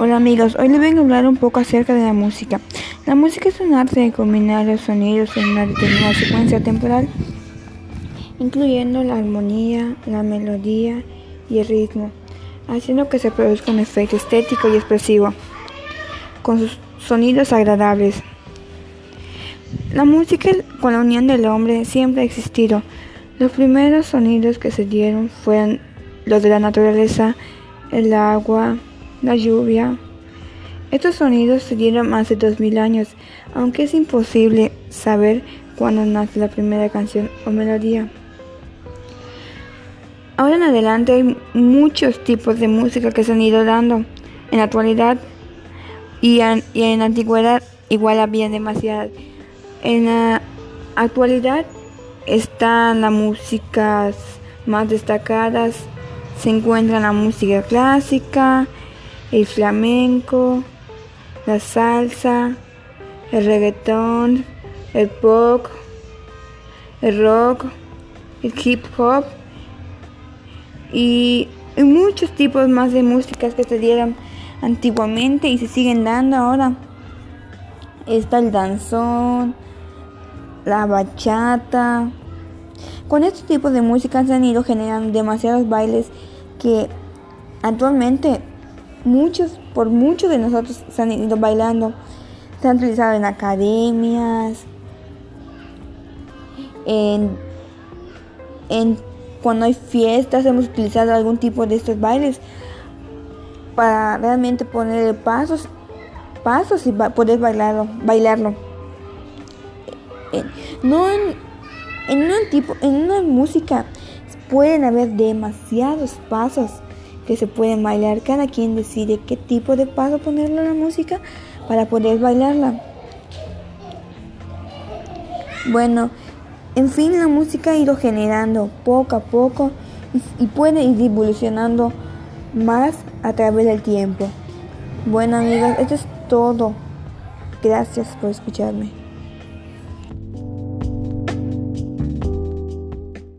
Hola amigos, hoy les vengo a hablar un poco acerca de la música. La música es un arte de combinar los sonidos en una determinada secuencia temporal, incluyendo la armonía, la melodía y el ritmo, haciendo que se produzca un efecto estético y expresivo, con sus sonidos agradables. La música con la unión del hombre siempre ha existido. Los primeros sonidos que se dieron fueron los de la naturaleza, el agua, la lluvia. Estos sonidos se dieron más de 2000 años, aunque es imposible saber cuándo nace la primera canción o melodía. Ahora en adelante hay muchos tipos de música que se han ido dando. En la actualidad y en, y en la antigüedad igual había demasiadas. En la actualidad están las músicas más destacadas. Se encuentra la música clásica, el flamenco, la salsa, el reggaetón, el pop, el rock, el hip hop y muchos tipos más de músicas que se dieron antiguamente y se siguen dando ahora. Está el danzón, la bachata. Con estos tipos de música se han ido generando demasiados bailes que actualmente muchos, por muchos de nosotros se han ido bailando, se han utilizado en academias, en, en cuando hay fiestas hemos utilizado algún tipo de estos bailes para realmente poner pasos, pasos y poder bailarlo, bailarlo. No en, en un tipo, en una música pueden haber demasiados pasos que se pueden bailar. Cada quien decide qué tipo de paso ponerle a la música para poder bailarla. Bueno, en fin, la música ha ido generando poco a poco y, puede ir evolucionando más a través del tiempo. Bueno amigos, esto es todo. Gracias por escucharme.